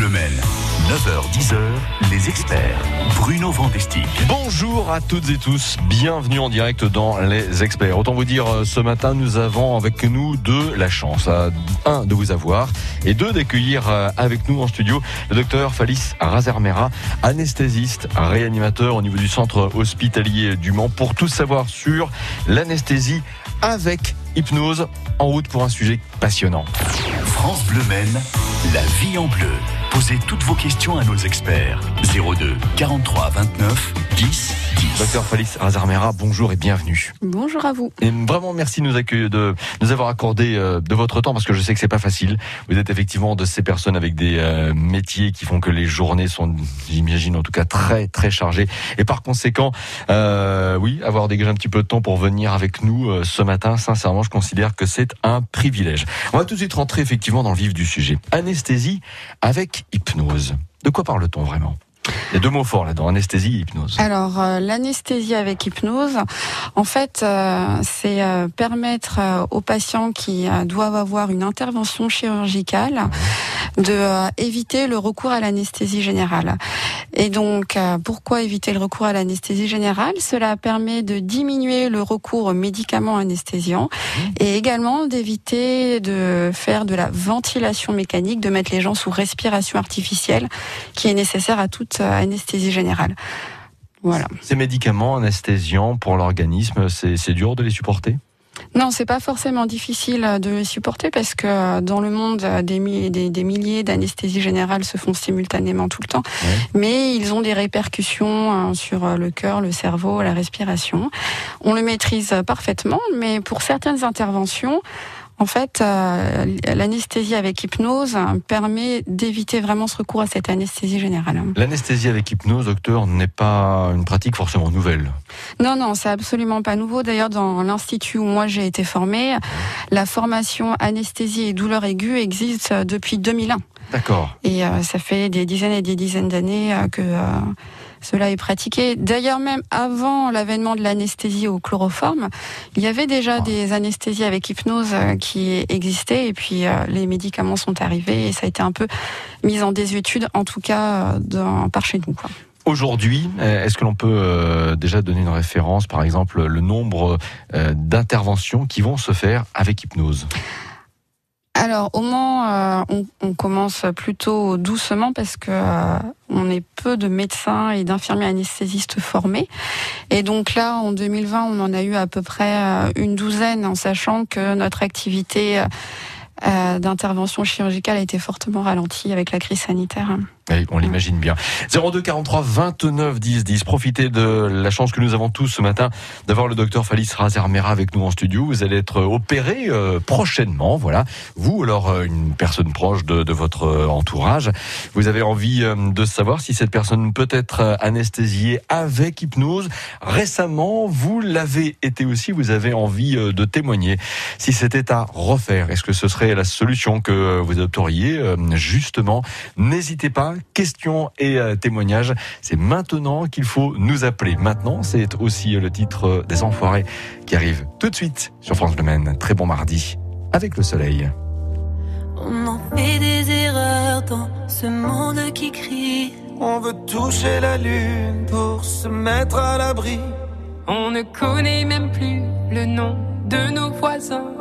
Bleu 9h-10h, les experts. Bruno Vandestick. Bonjour à toutes et tous, bienvenue en direct dans les experts. Autant vous dire, euh, ce matin, nous avons avec nous deux la chance. Un, de vous avoir et deux, d'accueillir euh, avec nous en studio le docteur Falis Razermera, anesthésiste, réanimateur au niveau du centre hospitalier du Mans pour tout savoir sur l'anesthésie avec hypnose en route pour un sujet passionnant. France Bleu la vie en bleu. Posez toutes vos questions à nos experts. 02 43 29 10 10. Docteur Félix Razarmera, bonjour et bienvenue. Bonjour à vous. Et vraiment merci de nous accueillir, de nous avoir accordé euh, de votre temps parce que je sais que c'est pas facile. Vous êtes effectivement de ces personnes avec des euh, métiers qui font que les journées sont, j'imagine en tout cas très très chargées. Et par conséquent, euh, oui, avoir dégagé un petit peu de temps pour venir avec nous euh, ce matin, sincèrement, je considère que c'est un privilège. On va tout de suite rentrer effectivement dans le vif du sujet. Anesthésie avec hypnose. De quoi parle-t-on vraiment? Il y a deux mots forts là-dedans, anesthésie et hypnose. Alors, euh, l'anesthésie avec hypnose, en fait, euh, c'est euh, permettre aux patients qui doivent avoir une intervention chirurgicale de éviter le recours à l'anesthésie générale. Et donc, pourquoi éviter le recours à l'anesthésie générale? Cela permet de diminuer le recours aux médicaments anesthésiants mmh. et également d'éviter de faire de la ventilation mécanique, de mettre les gens sous respiration artificielle qui est nécessaire à toute anesthésie générale. Voilà. Ces médicaments anesthésiants pour l'organisme, c'est dur de les supporter? Non, c'est pas forcément difficile de les supporter parce que dans le monde, des, milliers d'anesthésies générales se font simultanément tout le temps, mais ils ont des répercussions sur le cœur, le cerveau, la respiration. On le maîtrise parfaitement, mais pour certaines interventions, en fait, euh, l'anesthésie avec hypnose permet d'éviter vraiment ce recours à cette anesthésie générale. L'anesthésie avec hypnose, docteur, n'est pas une pratique forcément nouvelle. Non, non, c'est absolument pas nouveau. D'ailleurs, dans l'institut où moi j'ai été formée, la formation anesthésie et douleur aiguë existe depuis 2001. D'accord. Et euh, ça fait des dizaines et des dizaines d'années euh, que cela est pratiqué. D'ailleurs, même avant l'avènement de l'anesthésie au chloroforme, il y avait déjà ah. des anesthésies avec hypnose euh, qui existaient et puis euh, les médicaments sont arrivés et ça a été un peu mis en désuétude, en tout cas euh, par chez nous. Aujourd'hui, est-ce que l'on peut déjà donner une référence, par exemple, le nombre d'interventions qui vont se faire avec hypnose? Alors au Mans, euh, on, commence plutôt doucement parce que euh, on est peu de médecins et d'infirmiers anesthésistes formés. Et donc là, en 2020, on en a eu à peu près euh, une douzaine, en sachant que notre activité d'intervention chirurgicale a été fortement ralentie avec la crise sanitaire on l'imagine bien. 02 43 29 10 10. Profitez de la chance que nous avons tous ce matin d'avoir le docteur Falis Razermera avec nous en studio. Vous allez être opéré euh, prochainement. Voilà. Vous, alors, euh, une personne proche de, votre euh, entourage. Vous avez envie de savoir si cette personne peut être anesthésiée avec hypnose. Récemment, vous l'avez été aussi. Vous avez envie de témoigner. Si c'était à refaire, est-ce que ce serait la solution que vous adopteriez? Justement, n'hésitez pas questions et euh, témoignages. C'est maintenant qu'il faut nous appeler. Maintenant, c'est aussi le titre des Enfoirés qui arrive tout de suite sur France Le Maine. Très bon mardi avec le soleil. On en fait des erreurs dans ce monde qui crie. On veut toucher la lune pour se mettre à l'abri. On ne connaît même plus le nom de nos voisins.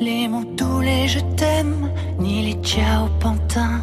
Les mots tous les je t'aime, ni les ciao pantins.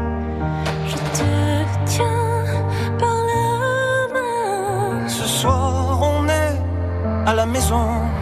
À la maison.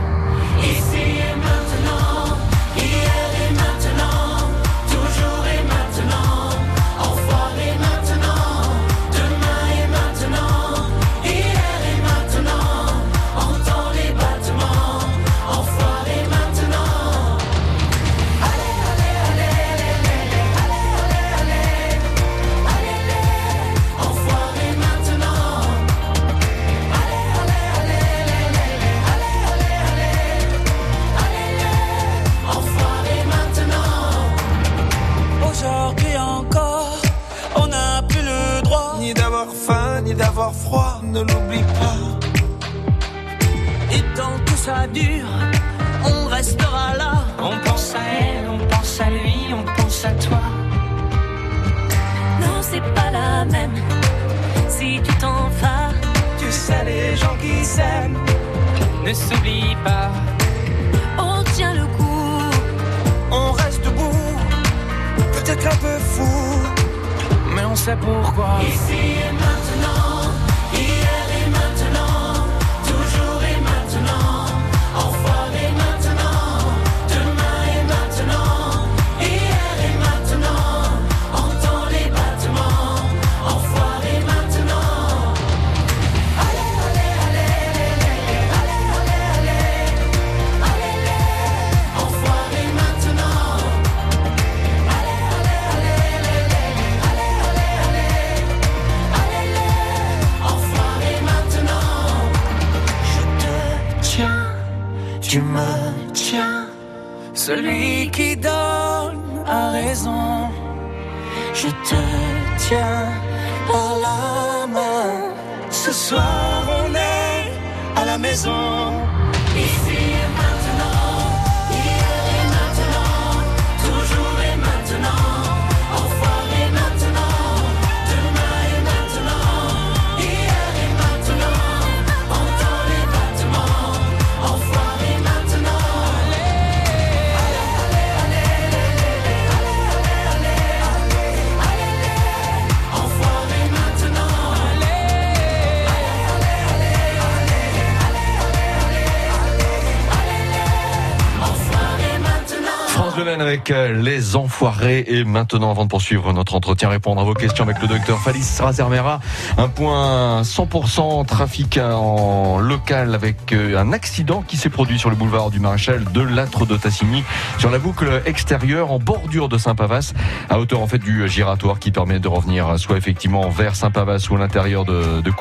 Avec euh, les enfoirés. Et maintenant avant de poursuivre notre entretien répondre à vos questions avec le docteur Falis Razermera. Un point 100% trafic en local avec euh, un accident qui s'est produit sur le boulevard du Maréchal de Latre de Tassigny sur la boucle extérieure en bordure de Saint-Pavas à hauteur en fait du giratoire qui permet de revenir soit effectivement vers Saint-Pavas ou à l'intérieur de, de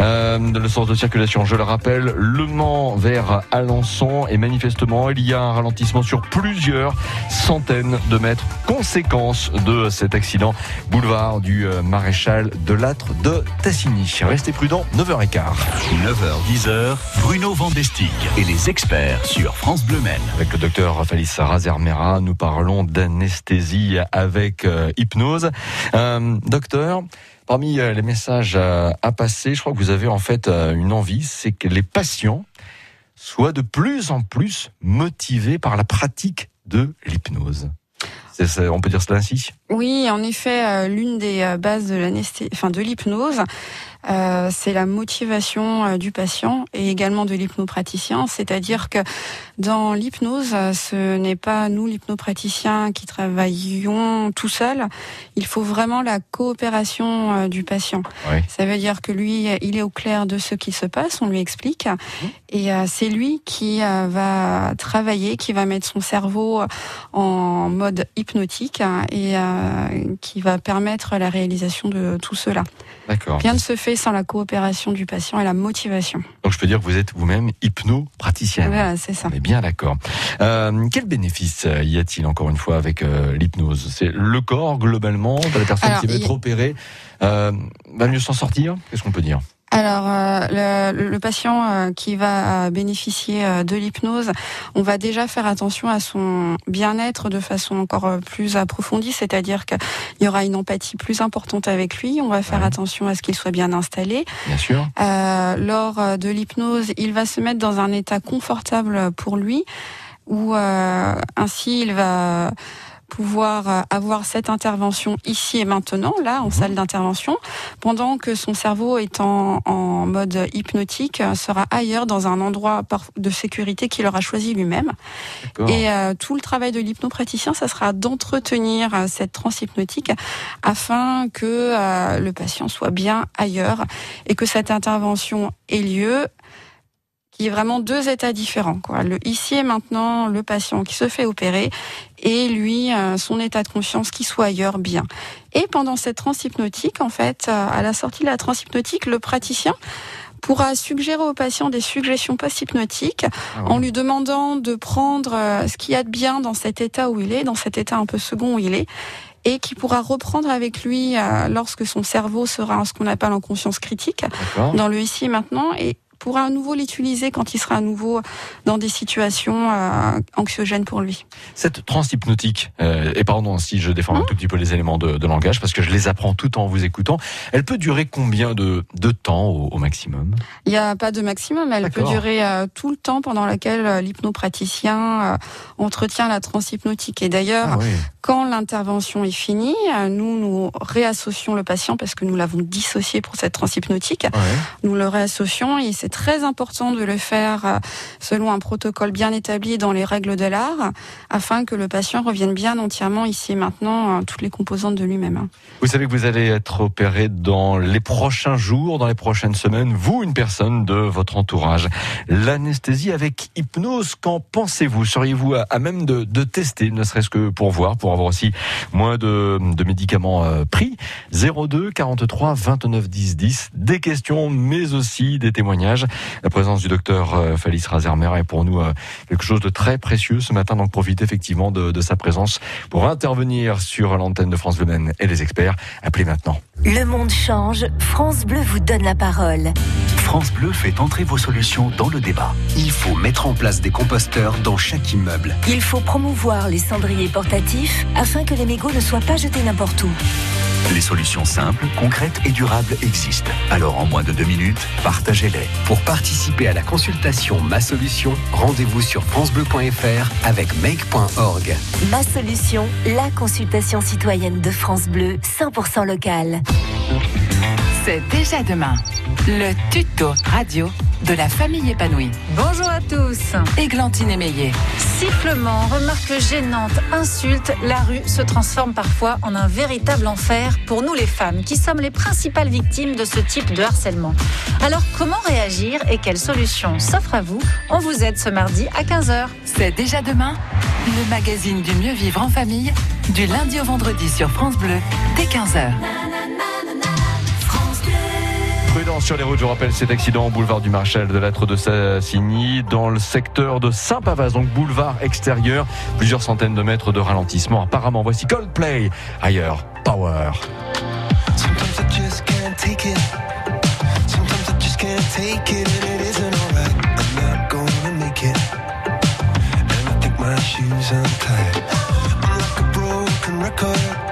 euh, le sens de circulation je le rappelle Le Mans vers Alençon. Et manifestement il y a un ralentissement sur plusieurs centaines de mètres conséquence de cet accident boulevard du euh, Maréchal de Latre de Tassigny restez prudents 9h15 9h-10h, Bruno Vandestick et les experts sur France Bleu Maine. Avec le docteur Raphaël Razermera, nous parlons d'anesthésie avec euh, hypnose. Euh, docteur, parmi les messages à passer, je crois que vous avez en fait une envie, c'est que les patients soient de plus en plus motivés par la pratique de l'hypnose. On peut dire cela ainsi? Oui, en effet, euh, l'une des euh, bases de l'anesthésie, enfin de l'hypnose, euh, c'est la motivation euh, du patient et également de l'hypnopraticien. C'est-à-dire que dans l'hypnose, ce n'est pas nous l'hypnopraticien qui travaillons tout seul. Il faut vraiment la coopération du patient. Oui. Ça veut dire que lui, il est au clair de ce qui se passe, on lui explique, et euh, c'est lui qui va travailler, qui va mettre son cerveau en mode hein, et euh, qui va permettre la réalisation de tout cela. D'accord. Rien ne se fait sans la coopération du patient et la motivation. Donc je peux dire que vous êtes vous-même hypnopraticienne. Voilà, c'est ça. On est bien d'accord. Euh, quel bénéfice euh, y a-t-il encore une fois avec euh, l'hypnose? C'est le corps globalement? De la personne Alors, qui va être opérée euh, va mieux s'en sortir? Qu'est-ce qu'on peut dire? Alors, euh, le, le patient euh, qui va euh, bénéficier euh, de l'hypnose, on va déjà faire attention à son bien-être de façon encore plus approfondie, c'est-à-dire qu'il y aura une empathie plus importante avec lui. On va faire Ouais. attention à ce qu'il soit bien installé. Bien sûr. Euh, lors de l'hypnose, il va se mettre dans un état confortable pour lui, où euh, ainsi il va pouvoir euh, avoir cette intervention ici et maintenant, là, en salle d'intervention, pendant que son cerveau est en, en mode hypnotique, euh, sera ailleurs dans un endroit de sécurité qu'il aura choisi lui-même. Et euh, tout le travail de l'hypnopraticien, ça sera d'entretenir euh, cette transhypnotique afin que euh, le patient soit bien ailleurs et que cette intervention ait lieu qui est vraiment deux états différents. Quoi. Le ici et maintenant, le patient qui se fait opérer et lui, euh, son état de conscience qui soit ailleurs bien. Et pendant cette transhypnotique, en fait, euh, à la sortie de la transhypnotique, le praticien pourra suggérer au patient des suggestions post-hypnotiques Ah en lui demandant de prendre euh, ce qu'il y a de bien dans cet état où il est, dans cet état un peu second où il est, et qui pourra reprendre avec lui lorsque son cerveau sera en ce qu'on appelle en conscience critique dans le ici et maintenant et pourra à nouveau l'utiliser quand il sera à nouveau dans des situations euh, anxiogènes pour lui. Cette transe hypnotique, euh, et pardon si je déforme un tout petit peu les éléments de, de langage, parce que je les apprends tout en vous écoutant, elle peut durer combien de, de temps au, au maximum? Il n'y a pas de maximum, elle peut durer euh, tout le temps pendant lequel l'hypnopraticien entretient la transe hypnotique. Et d'ailleurs, Ah oui. quand l'intervention est finie, nous nous réassocions le patient parce que nous l'avons dissocié pour cette transe hypnotique. Ouais. Nous le réassocions et très important de le faire euh, selon un protocole bien établi dans les règles de l'art afin que le patient revienne bien entièrement ici et maintenant euh, toutes les composantes de lui-même. hein. Vous savez que vous allez être opéré dans les prochains jours, dans les prochaines semaines, vous, une personne de votre entourage. L'anesthésie avec hypnose, qu'en pensez-vous? Seriez-vous à, même de, tester, ne serait-ce que pour voir, pour avoir aussi moins de, de médicaments euh, pris? 02 43 29 10 10, des questions, mais aussi des témoignages. La présence du docteur euh, Falis Razermer est pour nous euh, quelque chose de très précieux ce matin, donc profitez effectivement de, de sa présence pour intervenir sur l'antenne de France Bleu Maine et les experts. Appelez maintenant. Le monde change, France Bleu vous donne la parole. France Bleu fait entrer vos solutions dans le débat. Il faut mettre en place des composteurs dans chaque immeuble. Il faut promouvoir les cendriers portatifs afin que les mégots ne soient pas jetés n'importe où. Les solutions simples, concrètes et durables existent. Alors en moins de deux minutes, partagez-les. Pour participer à la consultation Ma Solution, rendez-vous sur francebleu.fr avec make.org. Ma solution, la consultation citoyenne de France Bleu, 100% locale. C'est déjà demain. Le tuto radio de la famille épanouie. Bonjour à tous. Églantine Émeillé. Sifflement, remarques gênantes, insultes, la rue se transforme parfois en un véritable enfer pour nous les femmes qui sommes les principales victimes de ce type de harcèlement. Alors comment réagir et quelles solutions s'offrent à vous? On vous aide ce mardi à 15h. C'est déjà demain. Le magazine du mieux vivre en famille, du lundi au vendredi sur France Bleu, dès 15h. Sur les routes, je vous rappelle cet accident au boulevard du Marchal de l'Être de Sassigny, dans le secteur de Saint-Pavas, donc boulevard extérieur, plusieurs centaines de mètres de ralentissement. Apparemment, voici Coldplay, ailleurs, Power. Shoes. I'm like a broken record.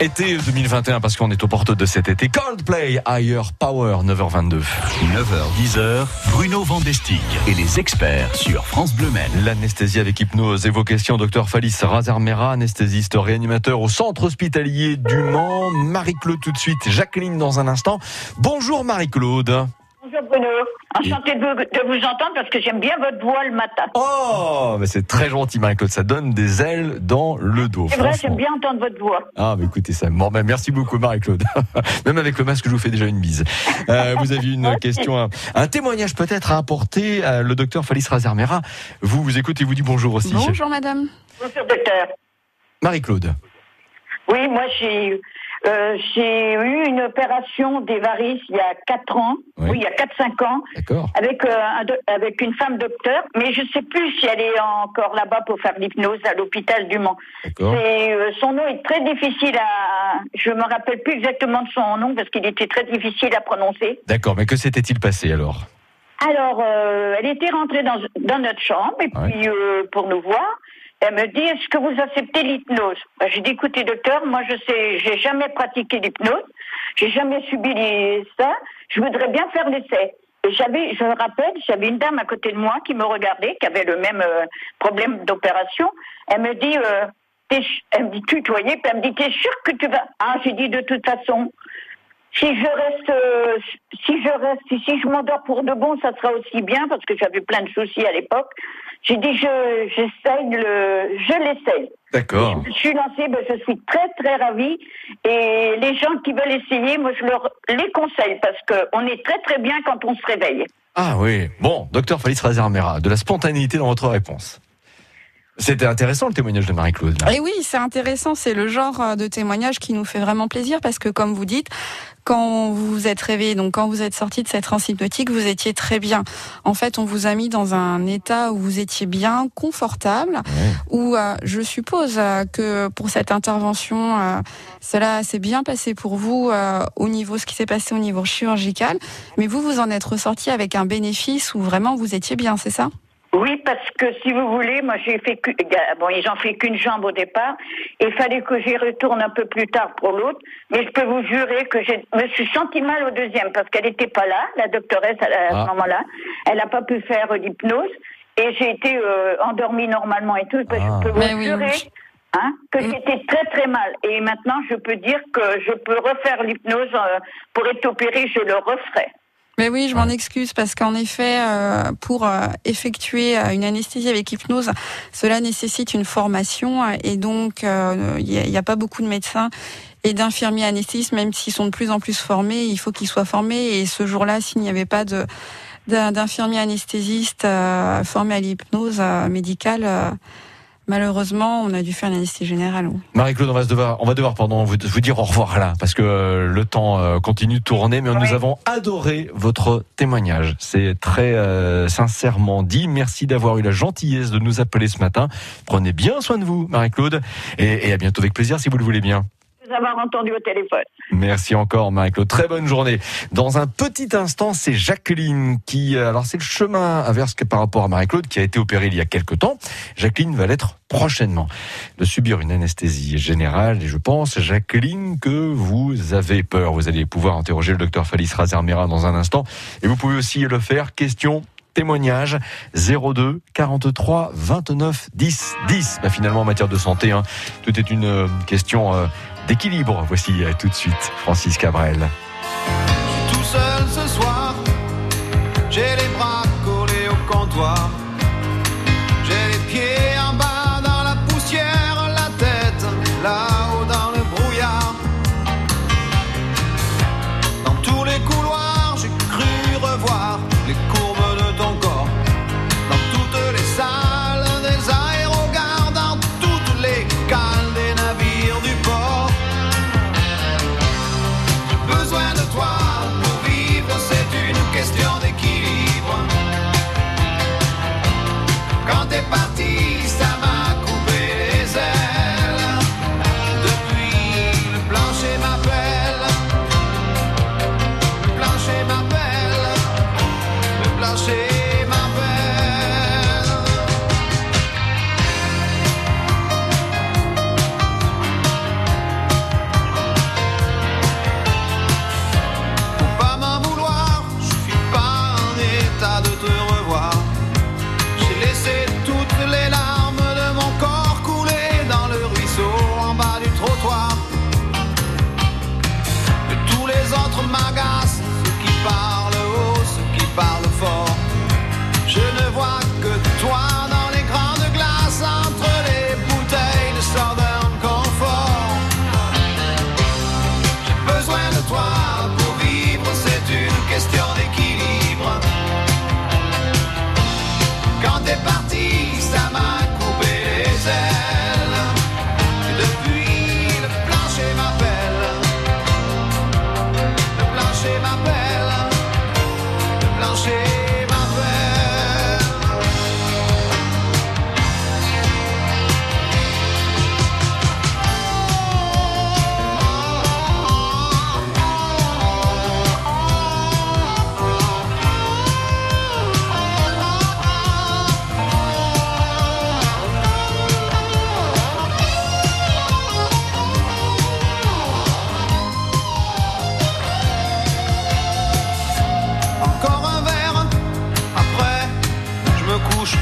Été 2021 parce qu'on est aux portes de cet été. Coldplay, Higher Power, 9h22. 9h10h, Bruno Vandestick et les experts sur France Bleu. L'anesthésie avec hypnose et vos questions, docteur Falis Razarmera, anesthésiste réanimateur au centre hospitalier du Mans. Marie-Claude tout de suite, Jacqueline dans un instant. Bonjour Marie-Claude. Bonjour Bruno, enchanté de vous, de vous entendre parce que j'aime bien votre voix le matin. Oh, mais c'est très gentil Marie-Claude, ça donne des ailes dans le dos. C'est vrai, j'aime bien entendre votre voix. Ah, bah écoutez ça. Bon, ben, merci beaucoup, Marie-Claude. Même avec le masque, je vous fais déjà une bise. Euh, vous aviez une question, un, un témoignage peut-être à apporter à le docteur Falis Razermera. Vous vous écoutez, vous dit bonjour aussi. Bonjour madame. Bonjour docteur. Marie-Claude. Oui, moi j'ai euh, j'ai eu une opération des varices il y a 4 ans, oui, il y a 4-5 ans, avec, euh, un avec une femme docteur, mais je sais plus si elle est encore là-bas pour faire l'hypnose à l'hôpital du Mans. Et, euh, son nom est très difficile à... Je me rappelle plus exactement de son nom parce qu'il était très difficile à prononcer. D'accord, mais que s'était-il passé alors? Alors, elle était rentrée dans, dans notre chambre et puis pour nous voir, elle me dit est-ce que vous acceptez l'hypnose? Ben, J'ai dit écoutez docteur, moi je sais, j'ai jamais pratiqué l'hypnose, j'ai jamais subi ça, je voudrais bien faire l'essai. Et j'avais, je me rappelle, j'avais une dame à côté de moi qui me regardait, qui avait le même euh, problème d'opération. Elle me dit, euh, elle me dit tutoyer, puis elle me dit t'es sûr que tu vas? Ah, j'ai dit de toute façon, si je reste, euh, si je reste, si je m'endors pour de bon, ça sera aussi bien parce que j'avais plein de soucis à l'époque. J'ai dit je, j'essaye le, je l'essaye. D'accord. Je suis lancée, ben, je suis très très ravie et les gens qui veulent essayer, moi je leur les conseille parce que on est très très bien quand on se réveille. Ah oui. Bon, docteur Falis Razermera, de la spontanéité dans votre réponse. C'était intéressant le témoignage de Marie-Claude. Et oui, c'est intéressant, c'est le genre euh, de témoignage qui nous fait vraiment plaisir parce que comme vous dites, quand vous vous êtes réveillé, donc quand vous êtes sorti de cette transe hypnotique, vous étiez très bien. En fait, on vous a mis dans un état où vous étiez bien, confortable, où euh, je suppose euh, que pour cette intervention, euh, cela s'est bien passé pour vous euh, au niveau ce qui s'est passé au niveau chirurgical, mais vous vous en êtes ressorti avec un bénéfice où vraiment vous étiez bien, c'est ça? Oui, parce que si vous voulez, moi j'ai fait que, bon, ils ont fait qu'une jambe au départ. Il fallait que j'y retourne un peu plus tard pour l'autre. Mais je peux vous jurer que je me suis senti mal au deuxième parce qu'elle n'était pas là, la doctoresse à, à Ah. ce moment-là. Elle n'a pas pu faire l'hypnose et j'ai été euh, endormie normalement et tout. Ah. Je peux vous Mais oui, jurer. oui. Hein, que j'étais très très mal et maintenant je peux dire que je peux refaire l'hypnose euh, pour être opérée, je le referai. Mais oui, je m'en excuse parce qu'en effet, euh, pour euh, effectuer euh, une anesthésie avec hypnose, cela nécessite une formation et donc euh, il n'y a, pas beaucoup de médecins et d'infirmiers anesthésistes, même s'ils sont de plus en plus formés, il faut qu'ils soient formés. Et ce jour-là, s'il n'y avait pas de d'infirmiers anesthésistes formés à l'hypnose médicale, malheureusement, on a dû faire une anesthésie générale. oui. Marie-Claude, on va se devoir, on va devoir pardon, vous, vous dire au revoir là, parce que euh, le temps euh, continue de tourner, mais nous avons adoré votre témoignage. C'est très euh, sincèrement dit. Merci d'avoir eu la gentillesse de nous appeler ce matin. Prenez bien soin de vous, Marie-Claude, et, et à bientôt avec plaisir si vous le voulez bien. Avoir entendu au téléphone. Merci encore Marie-Claude. Très bonne journée. Dans un petit instant, c'est Jacqueline qui... euh, Alors c'est le chemin inverse par rapport à Marie-Claude qui a été opérée il y a quelques temps. Jacqueline va l'être prochainement. De subir une anesthésie générale et je pense, Jacqueline, que vous avez peur. Vous allez pouvoir interroger le docteur Falis Razermera dans un instant. Et vous pouvez aussi le faire. Question témoignage 02 43 29 10 10. Bah, finalement, en matière de santé, hein, tout est une euh, question euh, d'équilibre. Voici euh, tout de suite Francis Cabrel.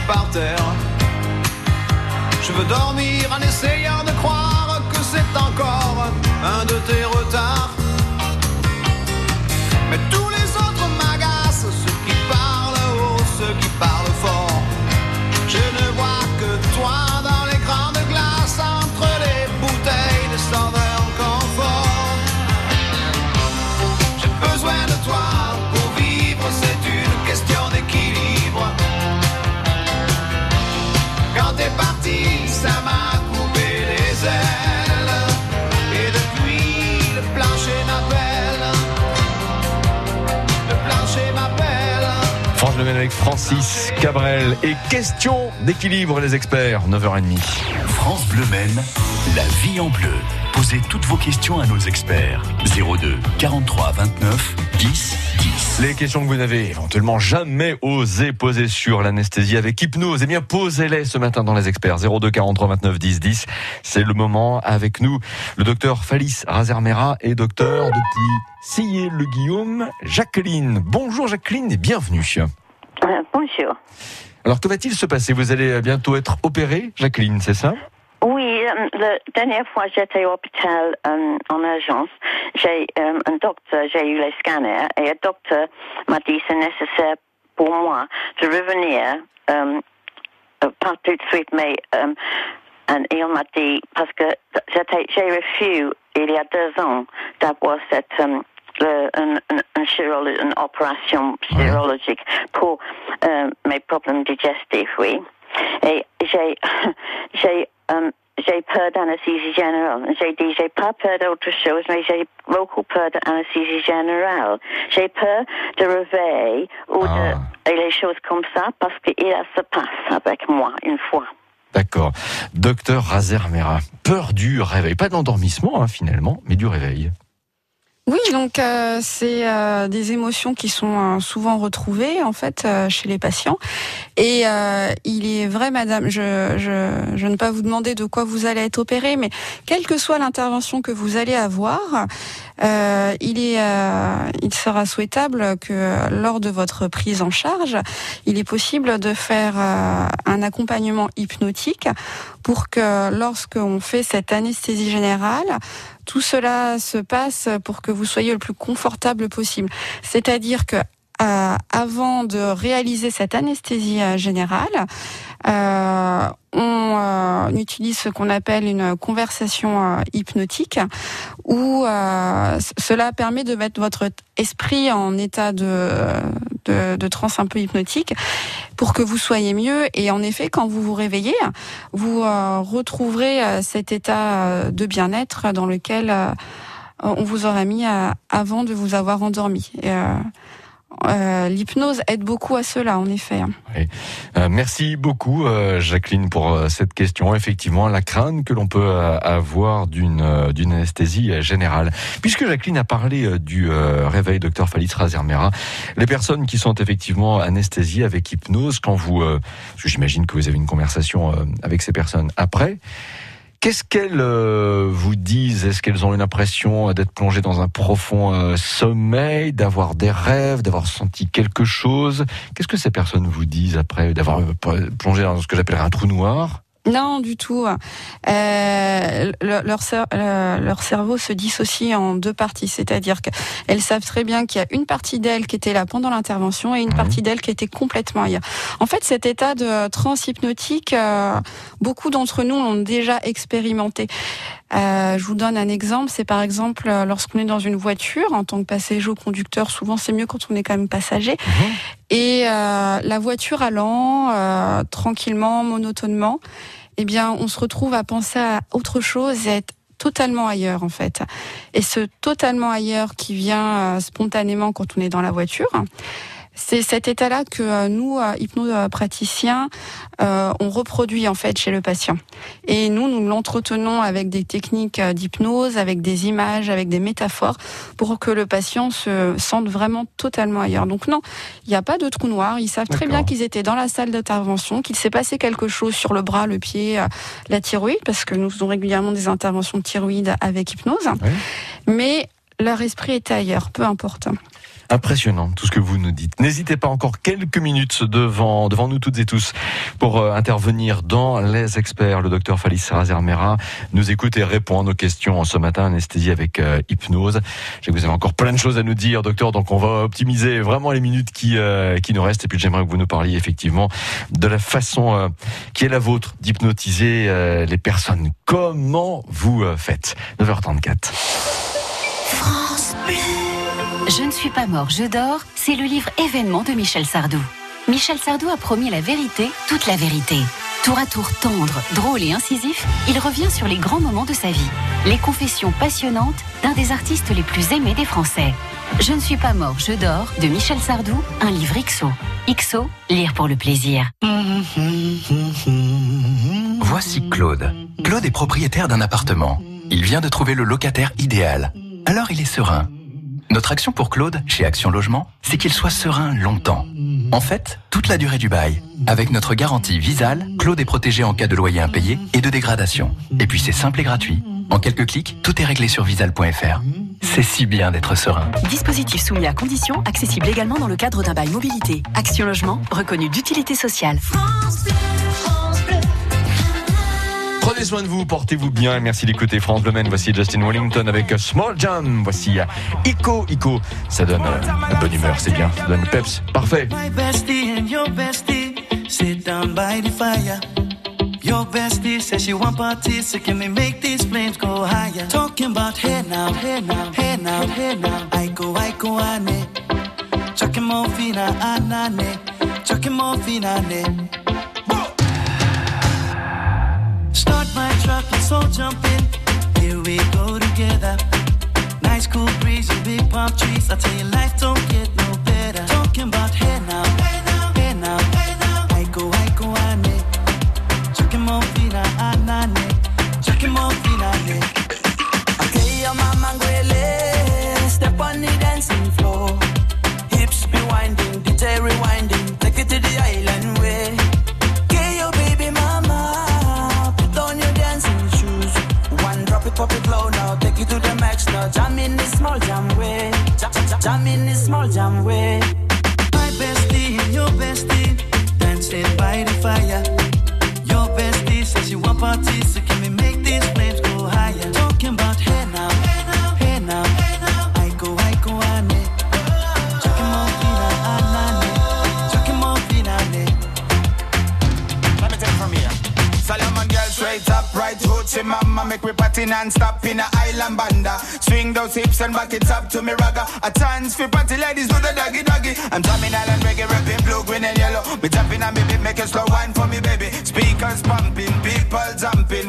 Par terre. Je veux dormir en essayant de croire que c'est encore un de tes retards. Mais tous avec Francis Cabrel et question d'équilibre les experts 9h30. France Bleu Maine, la vie en bleu. Posez toutes vos questions à nos experts. 02 43 29 10 10. Les questions que vous n'avez éventuellement jamais osé poser sur l'anesthésie avec hypnose, eh bien posez-les ce matin dans les experts. 02 43 29 10 10. C'est le moment avec nous. Le docteur Falis Razermera et docteur depuis Sillé-le-Guillaume, Jacqueline. Bonjour Jacqueline et bienvenue. Bonjour. Alors que va-t-il se passer? Vous allez bientôt être opérée, Jacqueline, c'est ça? Oui, euh, la dernière fois j'étais à l'hôpital euh, en urgence, j'ai euh, un docteur, j'ai eu les scanners et un docteur m'a dit c'est nécessaire pour moi. De revenir, euh, euh, pas tout de suite, mais euh, et il m'a dit parce que j'ai refusé il y a deux ans d'avoir cette euh, le- un- un- un chirurg- une opération chirurgique pour euh, mes problèmes digestifs, oui. Et j'ai j'ai euh, j'ai peur d'anesthésie générale. J'ai dit, j'ai pas peur d'autre chose, mais j'ai beaucoup peur d'anesthésie générale. J'ai peur de réveil ou de et les choses comme ça parce qu'il se passe avec moi une fois. D'accord. Docteur Razermera, peur du réveil. Pas de l'endormissement hein, finalement, mais du réveil. Oui, donc euh, c'est euh, des émotions qui sont euh, souvent retrouvées en fait euh, chez les patients. Et euh, il est vrai, Madame, je, je, je ne pas vous demander de quoi vous allez être opéré, mais quelle que soit l'intervention que vous allez avoir, euh, il est, euh, il sera souhaitable que lors de votre prise en charge, il est possible de faire euh, un accompagnement hypnotique pour que lorsqu'on fait cette anesthésie générale, tout cela se passe pour que vous soyez le plus confortable possible. C'est-à-dire que euh, avant de réaliser cette anesthésie euh, générale, euh, on euh, utilise ce qu'on appelle une conversation euh, hypnotique, où euh, cela permet de mettre votre esprit en état de, de, de transe un peu hypnotique pour que vous soyez mieux. Et en effet, quand vous vous réveillez, vous retrouverez cet état de bien-être dans lequel on vous aura mis avant de vous avoir endormi. Euh, L'hypnose aide beaucoup à cela, en effet. hein. Euh, merci beaucoup, euh, Jacqueline, pour cette question. Effectivement, la crainte que l'on peut avoir d'une d'une anesthésie générale. Puisque Jacqueline a parlé du réveil, docteur Falis Razermera, les personnes qui sont effectivement anesthésiées avec hypnose, quand vous, j'imagine que vous avez une conversation avec ces personnes après. Qu'est-ce qu'elles euh, vous disent? Est-ce qu'elles ont une impression d'être plongées dans un profond euh, sommeil, d'avoir des rêves, d'avoir senti quelque chose? Qu'est-ce que ces personnes vous disent après d'avoir euh, plongé dans ce que j'appellerais un trou noir? Non, du tout. Euh, le- leur, cer- leur cerveau se dissocie en deux parties, c'est-à-dire qu'elles savent très bien qu'il y a une partie d'elles qui était là pendant l'intervention et une partie d'elles qui était complètement ailleurs. En fait, cet état de transe hypnotique, euh, beaucoup d'entre nous l'ont déjà expérimenté. Euh, je vous donne un exemple, c'est par exemple euh, lorsqu'on est dans une voiture en tant que passager ou conducteur, souvent c'est mieux quand on est quand même passager. Et euh, la voiture allant euh, tranquillement, monotonement, eh bien, on se retrouve à penser à autre chose et à être totalement ailleurs en fait. Et ce totalement ailleurs qui vient euh, spontanément quand on est dans la voiture, c'est cet état-là que euh, nous, euh, hypnopraticiens, euh, on reproduit en fait chez le patient. Et nous, nous l'entretenons avec des techniques euh, d'hypnose, avec des images, avec des métaphores, pour que le patient se sente vraiment totalement ailleurs. Donc non, il n'y a pas de trou noir. Ils savent très bien qu'ils étaient dans la salle d'intervention, qu'il s'est passé quelque chose sur le bras, le pied, la thyroïde, parce que nous faisons régulièrement des interventions de thyroïde avec hypnose. Mais leur esprit était ailleurs, peu importe. Impressionnant tout ce que vous nous dites. N'hésitez pas encore quelques minutes devant, devant nous toutes et tous pour euh, intervenir dans Les Experts. Le docteur Falis Razermera nous écoute et répond à nos questions ce matin, anesthésie avec euh, hypnose. Je vous avez encore plein de choses à nous dire, docteur, donc on va optimiser vraiment les minutes qui, euh, qui nous restent. Et puis j'aimerais que vous nous parliez effectivement de la façon euh, qui est la vôtre d'hypnotiser les personnes. Comment vous faites? 9h34. France. Je ne suis pas mort, je dors, c'est le livre événement de Michel Sardou. Michel Sardou a promis la vérité, toute la vérité. Tour à tour tendre, drôle et incisif, il revient sur les grands moments de sa vie. Les confessions passionnantes d'un des artistes les plus aimés des Français. Je ne suis pas mort, je dors, de Michel Sardou, un livre XO. XO, lire pour le plaisir. Voici Claude. Claude est propriétaire d'un appartement. Il vient de trouver le locataire idéal. Alors il est serein. Notre action pour Claude, chez Action Logement, c'est qu'il soit serein longtemps. En fait, toute la durée du bail. Avec notre garantie Visal, Claude est protégé en cas de loyer impayé et de dégradation. Et puis c'est simple et gratuit. En quelques clics, tout est réglé sur visal.fr. C'est si bien d'être serein. Dispositif soumis à conditions, accessible également dans le cadre d'un bail mobilité. Action Logement, reconnu d'utilité sociale. Prenez soin de vous, portez-vous bien. Merci d'écouter France Bleu. Voici Justin Wellington avec Small Jam. Voici Ico. Ico, ça donne euh, la bonne humeur, c'est bien. Ça donne peps. Parfait. My bestie and your bestie sit down by the fire. Your bestie says she want parties, so can we make these flames go higher? Talking about hey now, hey now, hey now, hey now. I go, I go, ane. Chucking more fina, anane. Chucking more fina, truck, let's all jump in. Here we go together. Nice cool breeze and big palm trees. I tell you, life don't get no better. Talking about hey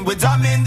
We drumming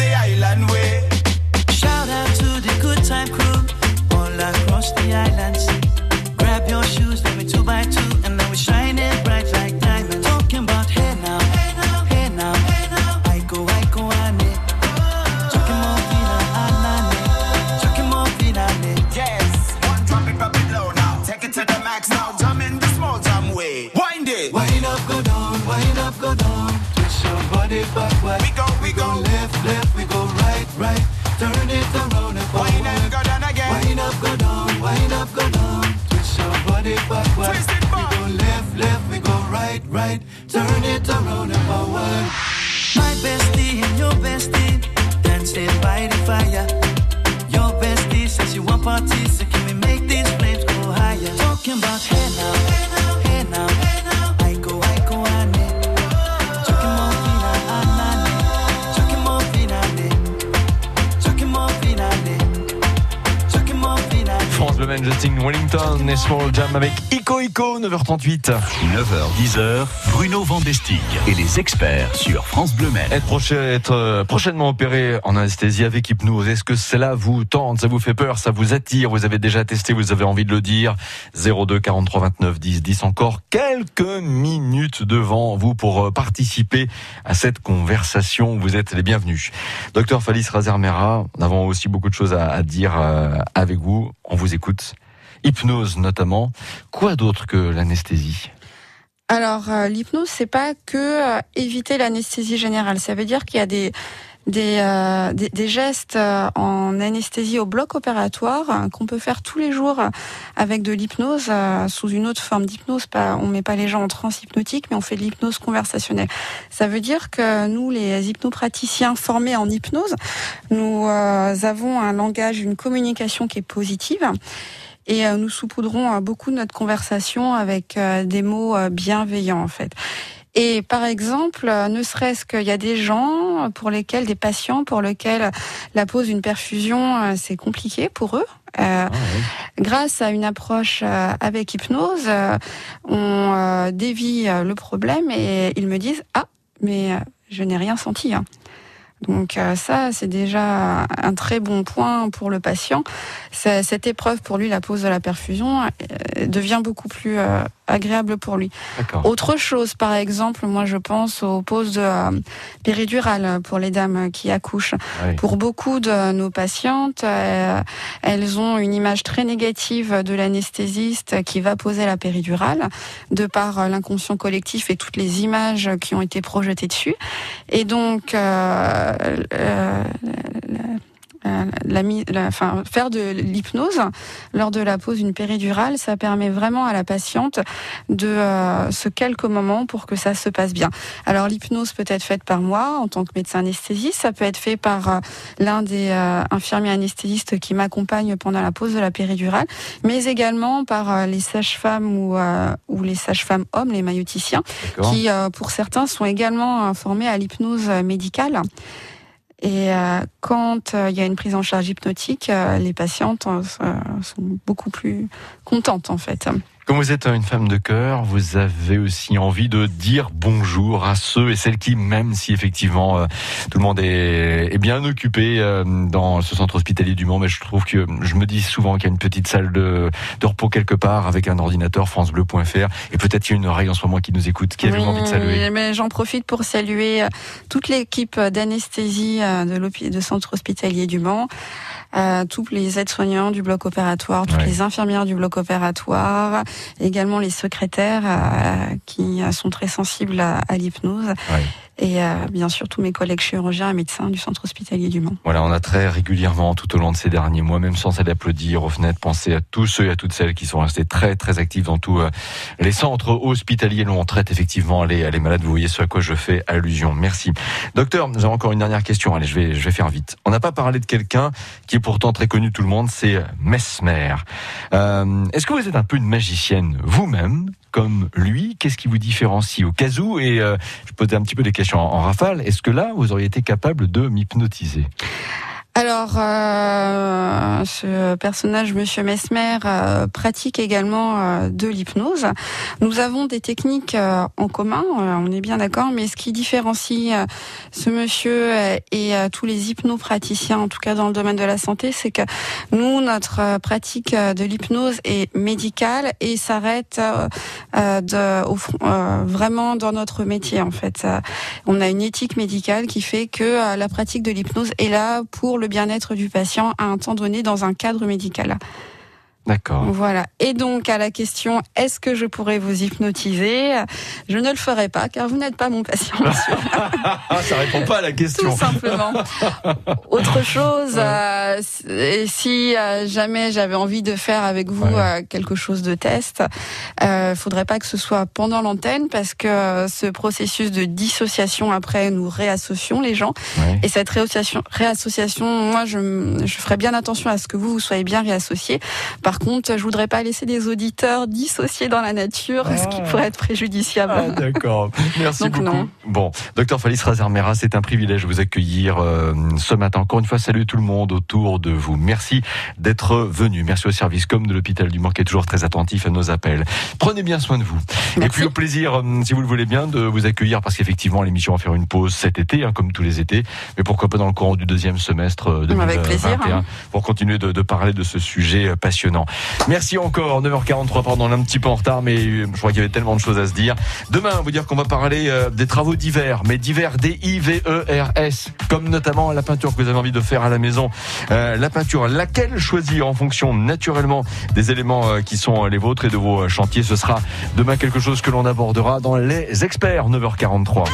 Wellington et Small Jam avec Ico Ico, 9h38. 9h, 10h, Bruno Vandestigue et les experts sur France Bleu Maine. Être, proche- être, euh, prochainement opéré en anesthésie avec hypnose, est-ce que cela vous tente, ça vous fait peur, ça vous attire, vous avez déjà testé, vous avez envie de le dire? 02 43 29 10 10 encore quelques minutes devant vous pour euh, participer à cette conversation. Vous êtes les bienvenus. Docteur Falis Razermera, nous avons aussi beaucoup de choses à, à dire euh, avec vous. On vous écoute. Hypnose notamment. Quoi d'autre que l'anesthésie? Alors, euh, l'hypnose, c'est pas que euh, éviter l'anesthésie générale. Ça veut dire qu'il y a des des, euh, des, gestes en anesthésie au bloc opératoire qu'on peut faire tous les jours avec de l'hypnose sous une autre forme d'hypnose. Pas, on met pas les gens en transe hypnotique, mais on fait de l'hypnose conversationnelle. Ça veut dire que nous, les hypnopraticiens formés en hypnose, nous avons un langage, une communication qui est positive. Et euh, nous saupoudrons euh, beaucoup de notre conversation avec euh, des mots euh, bienveillants en fait. Et par exemple, ne serait-ce qu'il y a des gens pour lesquels, des patients pour lesquels la pose d'une perfusion, c'est compliqué pour eux. Euh, Grâce à une approche avec hypnose, on dévie le problème et ils me disent ah mais je n'ai rien senti. hein. Donc euh, ça, c'est déjà un très bon point pour le patient. Cette épreuve pour lui, la pose de la perfusion, euh, devient beaucoup plus euh, agréable pour lui. Autre chose, par exemple, moi je pense aux poses de euh, péridurale pour les dames qui accouchent. Oui. Pour beaucoup de nos patientes, euh, elles ont une image très négative de l'anesthésiste qui va poser la péridurale, de par euh, l'inconscient collectif et toutes les images qui ont été projetées dessus. Et donc, euh, la- la mi- la- enfin, faire de l'hypnose lors de la pose d'une péridurale, ça permet vraiment à la patiente de euh, se quelques moments pour que ça se passe bien. Alors l'hypnose peut être faite par moi en tant que médecin anesthésiste, ça peut être fait par euh, l'un des euh, infirmiers anesthésistes qui m'accompagne pendant la pose de la péridurale, mais également par euh, les sages-femmes ou, euh, ou les sages-femmes hommes, les maïoticiens, qui euh, pour certains sont également euh, formés à l'hypnose euh, médicale. Et euh, quand euh, il y a une prise en charge hypnotique, euh, les patientes sont beaucoup plus contentes en fait. Comme vous êtes une femme de cœur, vous avez aussi envie de dire bonjour à ceux et celles qui, même si effectivement euh, tout le monde est, est bien occupé euh, dans ce centre hospitalier du Mans, mais je trouve que je me dis souvent qu'il y a une petite salle de, de repos quelque part avec un ordinateur francebleu.fr et peut-être qu'il y a une oreille en ce moment qui nous écoute, qui a vraiment envie de saluer. Oui, mais j'en profite pour saluer euh, toute l'équipe d'anesthésie de, de centre hospitalier du Mans, euh, tous les aides-soignants du bloc opératoire, toutes Ouais. les infirmières du bloc opératoire, également les secrétaires euh, qui euh, sont très sensibles à, à l'hypnose, et euh, bien sûr tous mes collègues chirurgiens et médecins du centre hospitalier du Mans. Voilà, on a très régulièrement, tout au long de ces derniers mois, même sans aller applaudir aux fenêtres, penser à tous ceux et à toutes celles qui sont restés très très actifs dans tous euh, les centres hospitaliers où on traite effectivement les, les malades. Vous voyez ce à quoi je fais allusion. Merci. Docteur, j'ai encore une dernière question. Allez, je vais, je vais faire vite. On n'a pas parlé de quelqu'un qui est pourtant très connu de tout le monde, c'est Mesmer. Euh, Est-ce que vous êtes un peu une magicienne? Vous-même comme lui, qu'est-ce qui vous différencie au cas où Et euh, je posais un petit peu des questions en, en rafale. Est-ce que là, vous auriez été capable de m'hypnotiser? Alors, euh, ce personnage, Monsieur Mesmer, euh, pratique également euh, de l'hypnose. Nous avons des techniques euh, en commun, on est bien d'accord, mais ce qui différencie ce monsieur et tous les hypnopraticiens, en tout cas dans le domaine de la santé, c'est que nous, notre pratique de l'hypnose est médicale et s'arrête vraiment dans notre métier, en fait. On a une éthique médicale qui fait que la pratique de l'hypnose est là pour le bien-être du patient à un temps donné dans un cadre médical. D'accord. Voilà. Et donc à la question est-ce que je pourrais vous hypnotiser? Je ne le ferai pas car vous n'êtes pas mon patient. monsieur. Ah, ça répond pas à la question. Tout simplement. Autre chose, euh, si- euh, jamais j'avais envie de faire avec vous euh, quelque chose de test, euh, faudrait pas que ce soit pendant l'antenne parce que ce processus de dissociation après nous réassocions les gens et cette réassociation, réassociation, moi je, je ferais bien attention à ce que vous vous soyez bien réassociés. Par contre, je voudrais pas laisser des auditeurs dissociés dans la nature, ce qui pourrait être préjudiciable. Ah, d'accord. Merci Donc, beaucoup. non. Bon, docteur Falis Razermera, c'est un privilège de vous accueillir euh, ce matin. Encore une fois, salut tout le monde autour de vous. Merci d'être venu. Merci au service com de l'hôpital du Mans qui est toujours très attentif à nos appels. Prenez bien soin de vous. Et puis au plaisir, euh, si vous le voulez bien, de vous accueillir parce qu'effectivement l'émission va faire une pause cet été, hein, comme tous les étés, mais pourquoi pas dans le courant du deuxième semestre euh, 2021 Avec plaisir, hein. pour continuer de, de parler de ce sujet euh, Merci encore, 9h43, pardon, on est un petit peu en retard, mais euh, je crois qu'il y avait tellement de choses à se dire. Demain, vous dire qu'on va parler euh, des travaux d'hiver, mais d'hiver D-I-V-E-R-S, comme notamment la peinture que vous avez envie de faire à la maison. Euh, la peinture, laquelle choisir en fonction naturellement des éléments qui sont les vôtres et de vos chantiers, ce sera demain quelque chose que l'on abordera dans les experts, 9h43.